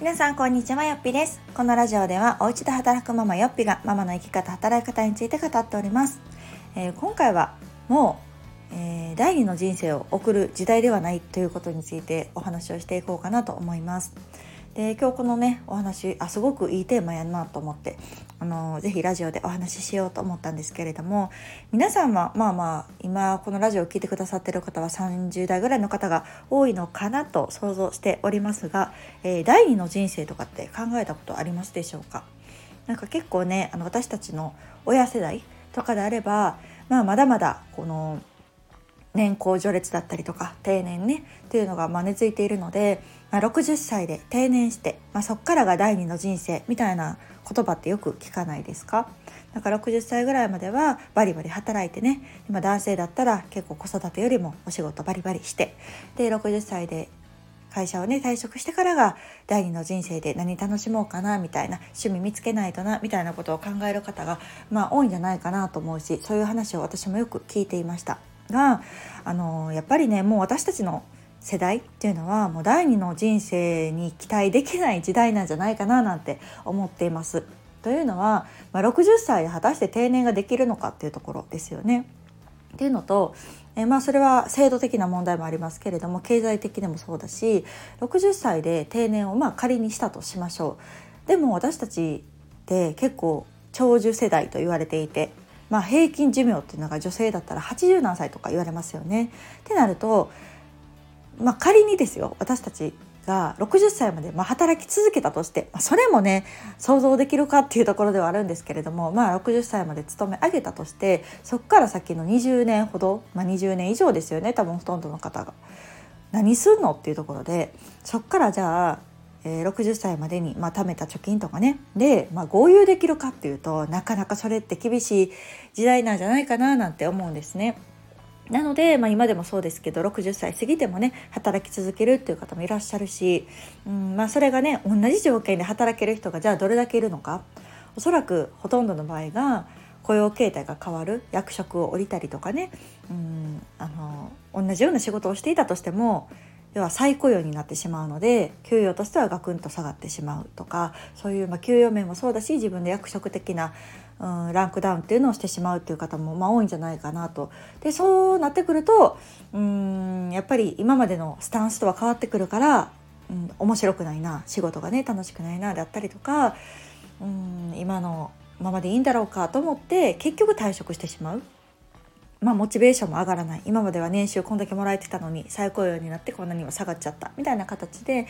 皆さんこんにちはよっぴです。このラジオではお家で働くママよっぴがママの生き方働き方について語っております、えー、今回はもう、えー、第二の人生を送る時代ではないということについてお話をしていこうかなと思います。で今日このねお話あすごくいいテーマやなと思ってあのぜひラジオでお話ししようと思ったんですけれども皆さんはまあまあ今このラジオを聴いてくださってる方は30代ぐらいの方が多いのかなと想像しておりますが、えー、第二の人生とかって考えたことありますでしょうか？なんか結構ねあの私たちの親世代とかであれば、まあ、まだまだこの年功序列だったりとか定年ねっていうのがま根付いているので、まあ、60歳で定年して、まあ、そっからが第二の人生みたいな言葉ってよく聞かないですか？だから60歳ぐらいまではバリバリ働いてね今男性だったら結構子育てよりもお仕事バリバリしてで60歳で会社をね退職してからが第二の人生で何楽しもうかなみたいな趣味見つけないとなみたいなことを考える方がまあ多いんじゃないかなと思うしそういう話を私もよく聞いていました。があのやっぱりねもう私たちの世代っていうのはもう第二の人生に期待できない時代なんじゃないかななんて思っています。というのは、まあ、60歳で果たして定年ができるのかっていうところですよね。っていうのと、えまあそれは制度的な問題もありますけれども経済的でもそうだし60歳で定年をまあ仮にしたとしましょう。でも私たちって結構長寿世代と言われていてまあ、平均寿命っていうのが女性だったら80何歳とか言われますよね。ってなるとまあ、仮にですよ私たちが60歳までま働き続けたとして、まあ、それもね想像できるかっていうところではあるんですけれども、まあ、60歳まで勤め上げたとしてそこから先の20年ほど、まあ、20年以上ですよね多分ほとんどの方が。何すんのっていうところでそこからじゃあ、えー、60歳までに、まあ、貯めた貯金とかねで、まあ、合流できるかっていうとなかなかそれって厳しい時代なんじゃないかななんて思うんですね。なので、まあ、今でもそうですけど60歳過ぎてもね働き続けるっていう方もいらっしゃるし、うんまあ、それがね同じ条件で働ける人がじゃあどれだけいるのかおそらくほとんどの場合が雇用形態が変わる役職を降りたりとかね、うん、あの同じような仕事をしていたとしても要は再雇用になってしまうので給与としてはガクンと下がってしまうとかそういう、まあ、給与面もそうだし自分で役職的なうん、ランクダウンっていうのをしてしまうっていう方もまあ多いんじゃないかなと。でそうなってくるとうんやっぱり今までのスタンスとは変わってくるから、うん、面白くないな仕事がね楽しくないなだったりとかうん今のままでいいんだろうかと思って結局退職してしまう。まあ、モチベーションも上がらない今までは年収こんだけもらえてたのに再雇用になってこんなにも下がっちゃったみたいな形で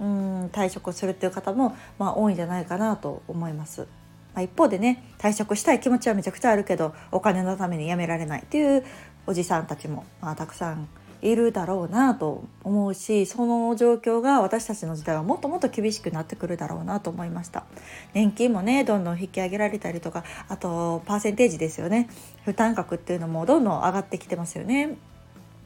うん退職をするっていう方も、まあ、多いんじゃないかなと思います。まあ、一方でね退職したい気持ちはめちゃくちゃあるけどお金のために辞められないっていうおじさんたちも、まあ、たくさんいるだろうなと思うしその状況が私たちの時代はもっともっと厳しくなってくるだろうなと思いました。年金もねどんどん引き上げられたりとかあとパーセンテージですよね。負担額っていうのもどんどん上がってきてますよね。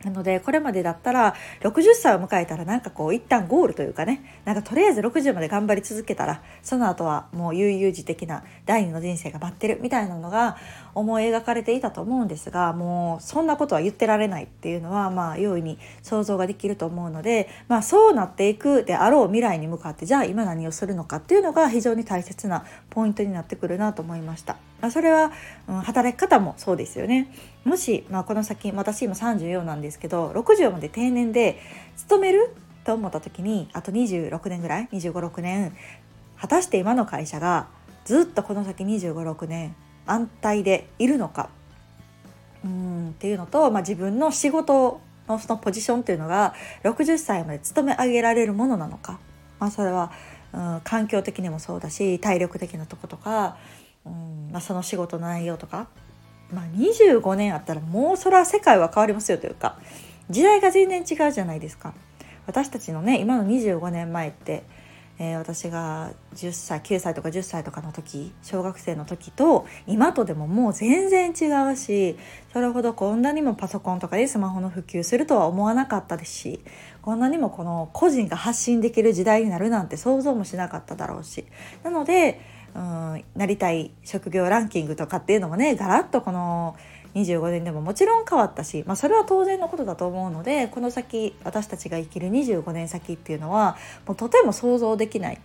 なのでこれまでだったら60歳を迎えたらなんかこう一旦ゴールというかねなんかとりあえず60まで頑張り続けたらその後はもう悠々自適な第二の人生が待ってるみたいなのが思い描かれていたと思うんですがもうそんなことは言ってられないっていうのはまあ容易に想像ができると思うので、まあ、そうなっていくであろう未来に向かってじゃあ今何をするのかっていうのが非常に大切なポイントになってくるなと思いました。ま、それは、うん、働き方もそうですよね。もし、まあ、この先私今34なんですけど60まで定年で勤めると思った時にあと26年ぐらい？2 5 6年？果たして今の会社がずっとこの先2 5 6年安泰でいるのか。うんっていうのと、まあ、自分の仕事のそのポジションっていうのが60歳まで勤め上げられるものなのか、まあ、それは、うん、環境的にもそうだし体力的なとことかうんまあ、その仕事の内容とか、まあ、25年あったらもうそれは世界は変わりますよというか時代が全然違うじゃないですか。私たちのね今の25年前って、えー、私が10歳9歳とか10歳とかの時小学生の時と今とでももう全然違うしそれほどこんなにもパソコンとかでスマホの普及するとは思わなかったですしこんなにもこの個人が発信できる時代になるなんて想像もしなかっただろうしなのでうんなりたい職業ランキングとかっていうのもねガラッとこの25年でももちろん変わったし、まあ、それは当然のことだと思うのでこの先私たちが生きる25年先っていうのはもうとても想像できない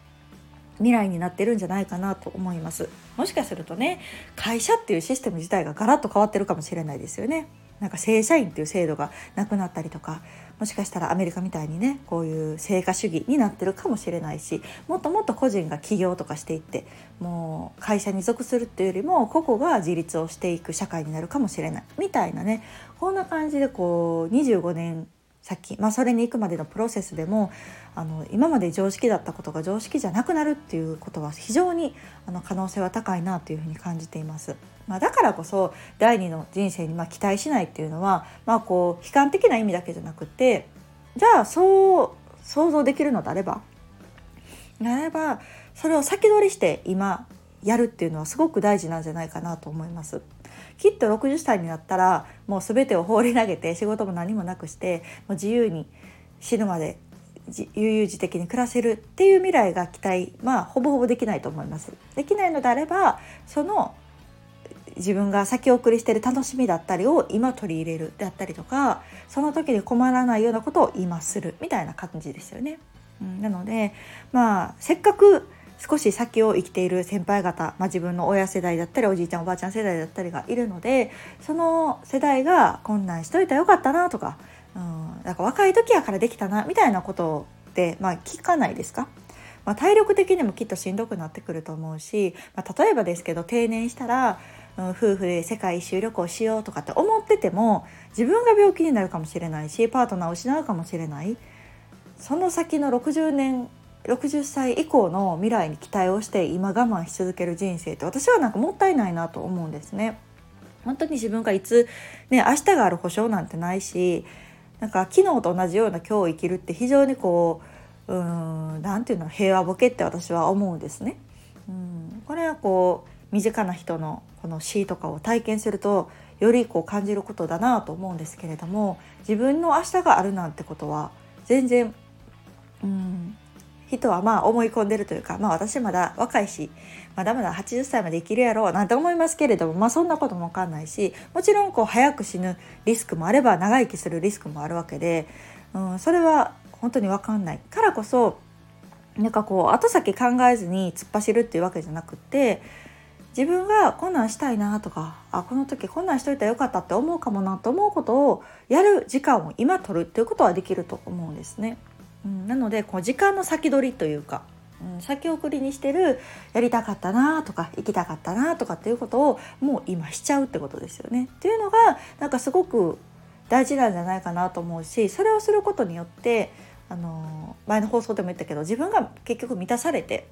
未来になってるんじゃないかなと思います。もしかするとね会社っていうシステム自体がガラッと変わってるかもしれないですよね。なんか正社員っていう制度がなくなったりとかもしかしたらアメリカみたいにねこういう成果主義になってるかもしれないしもっともっと個人が起業とかしていってもう会社に属するっていうよりも個々が自立をしていく社会になるかもしれない。みたいなねこんな感じでこう25年先、まあ、それに行くまでのプロセスでもあの今まで常識だったことが常識じゃなくなるっていうことは非常にあの可能性は高いなというふうに感じています。まあ、だからこそ第二の人生にま期待しないっていうのは、まあ、こう悲観的な意味だけじゃなくてじゃあそう想像できるのであればなればそれを先取りして今やるっていうのはすごく大事なんじゃないかなと思います。きっと60歳になったらもう全てを放り投げて仕事も何もなくしてもう自由に死ぬまで悠々自適に暮らせるっていう未来が期待まあほぼほぼできないと思います。できないのであればその自分が先送りしてる楽しみだったりを今取り入れるであったりとかその時に困らないようなことを今するみたいな感じですよね。うん、なのでまあせっかく少し先を生きている先輩方、まあ、自分の親世代だったりおじいちゃんおばあちゃん世代だったりがいるのでその世代が困難しといたらよかったなとか,、うん、なんか若い時やからできたなみたいなことって、まあ、聞かないですか？まあ、体力的にもきっとしんどくなってくると思うし、まあ、例えばですけど定年したら、うん、夫婦で世界一周旅行しようとかって思ってても自分が病気になるかもしれないしパートナーを失うかもしれない。その先の60年60歳以降の未来に期待をして今我慢し続ける人生って私はなんかもったいないなと思うんですね。本当に自分がいつね明日がある保証なんてないしなんか昨日と同じような今日を生きるって非常にこううんなんていうの平和ボケって私は思うんですね。うんこれはこう身近な人のこの死とかを体験するとよりこう感じることだなと思うんですけれども自分の明日があるなんてことは全然うん人はまあ思い込んでるというかまあ私まだ若いしまだまだ80歳まで生きるやろうなんて思いますけれどもまあそんなことも分かんないしもちろんこう早く死ぬリスクもあれば長生きするリスクもあるわけで、うん、それは本当に分かんないからこそなんかこう後先考えずに突っ走るっていうわけじゃなくって自分がこんなんしたいなとかあこの時こんなんしといたらよかったって思うかもなと思うことをやる時間を今取るっていうことはできると思うんですね。うん、なのでこう時間の先取りというか、うん、先送りにしてるやりたかったなとか行きたかったなとかっていうことをもう今しちゃうってことですよね。っていうのがなんかすごく大事なんじゃないかなと思うしそれをすることによってあの前の放送でも言ったけど自分が結局満たされて、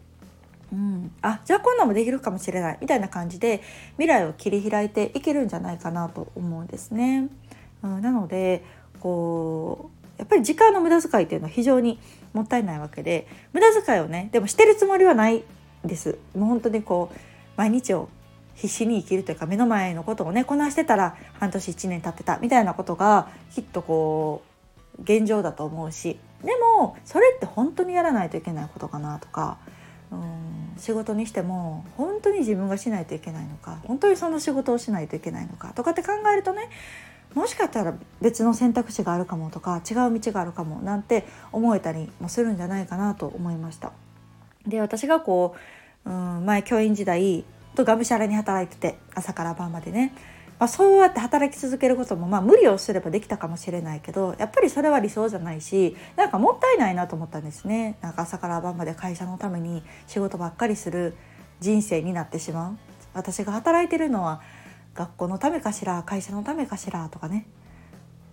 うん、あじゃあこんなんもできるかもしれないみたいな感じで未来を切り開いていけるんじゃないかなと思うんですね。うん、なのでこうやっぱり時間の無駄遣いっていうのは非常にもったいないわけで無駄遣いをねでもしてるつもりはないです。もう本当にこう毎日を必死に生きるというか目の前のことをねこなしてたら半年1年経ってたみたいなことがきっとこう現状だと思うし。でもそれって本当にやらないといけないことかなとか。うん仕事にしても本当に自分がしないといけないのか本当にその仕事をしないといけないのかとかって考えるとねもしかしたら別の選択肢があるかもとか違う道があるかもなんて思えたりもするんじゃないかなと思いました。で私がこう、うん、前教員時代とがむしゃらに働いてて朝から晩までね、まあ、そうやって働き続けることもまあ無理をすればできたかもしれないけどやっぱりそれは理想じゃないしなんかもったいないなと思ったんですね。なんか朝から晩まで会社のために仕事ばっかりする人生になってしまう。私が働いてるのは学校のためかしら会社のためかしらとかね。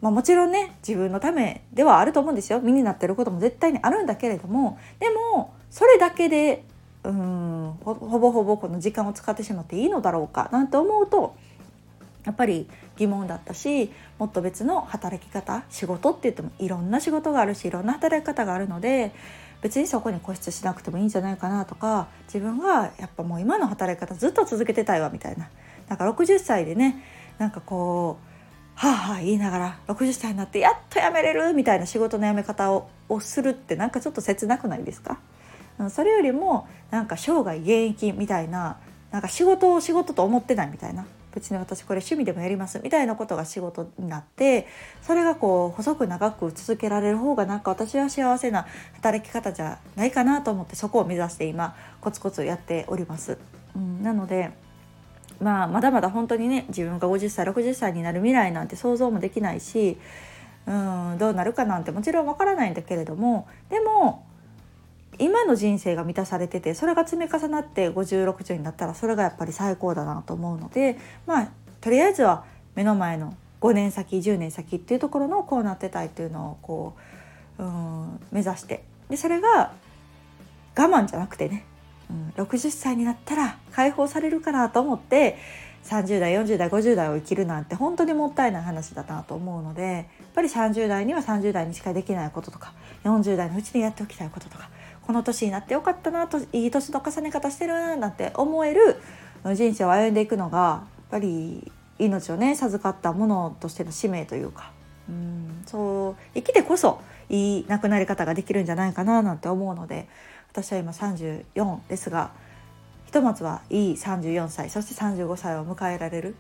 まあ、もちろんね自分のためではあると思うんですよ。身になってることも絶対にあるんだけれども。でもそれだけでうんほぼほぼこの時間を使ってしまっていいのだろうかなんて思うとやっぱり疑問だったしもっと別の働き方仕事って言ってもいろんな仕事があるしいろんな働き方があるので別にそこに固執しなくてもいいんじゃないかなとか自分がやっぱもう今の働き方ずっと続けてたいわみたいな。なんか60歳でねなんかこうはあはあ言いながら60歳になってやっと辞めれるみたいな仕事の辞め方をするってなんかちょっと切なくないですか？それよりもなんか生涯現役みたいななんか仕事を仕事と思ってないみたいな別に私これ趣味でもやりますみたいなことが仕事になってそれがこう細く長く続けられる方がなんか私は幸せな働き方じゃないかなと思ってそこを目指して今コツコツやっております。うん、なのでまあまだまだ本当にね自分が50歳60歳になる未来なんて想像もできないしうんどうなるかなんてもちろんわからないんだけれどもでも今の人生が満たされててそれが積み重なって5060になったらそれがやっぱり最高だなと思うのでまあとりあえずは目の前の5年先10年先っていうところのこうなってたいっていうのをこううん目指して。でそれが我慢じゃなくてね、うん、60歳になったら解放されるかなと思って30代40代50代を生きるなんて本当にもったいない話だなと思うのでやっぱり30代には30代にしかできないこととか40代のうちにやっておきたいこととかこの年になってよかったなといい年の重ね方してるななんて思える人生を歩んでいくのがやっぱり命をね授かったものとしての使命というかうんそう生きてこそいい亡くなり方ができるんじゃないかななんて思うので私は今34ですがひとまずはいい34歳そして35歳を迎えられる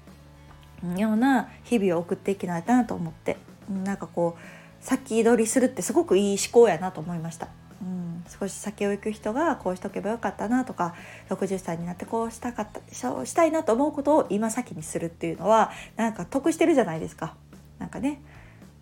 ような日々を送っていきないかなと思ってなんかこう先取りするってすごくいい思考やなと思いました。うん、少し先を行く人がこうしとけばよかったなとか60歳になってこうしたかったそうしたいなと思うことを今先にするっていうのはなんか得してるじゃないですか。なんかね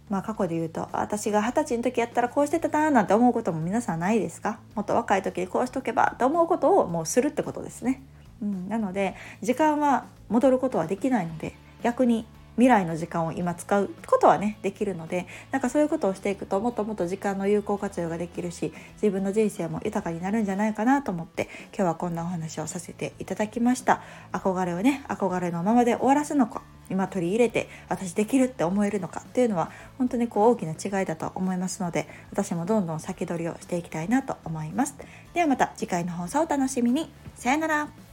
まあ過去で言うと私が二十歳の時やったらこうしてたななんて思うことも皆さんないですか？もっと若い時にこうしとけばと思うことをもうするってことですね。うん、なので時間は戻ることはできないので逆に未来の時間を今使うことはねできるのでなんかそういうことをしていくともっともっと時間の有効活用ができるし自分の人生も豊かになるんじゃないかなと思って今日はこんなお話をさせていただきました憧れをね憧れのままで終わらすのか今取り入れて私できるって思えるのかっていうのは本当にこう大きな違いだと思いますので私もどんどん先取りをしていきたいなと思います。ではまた次回の放送お楽しみに。さよなら。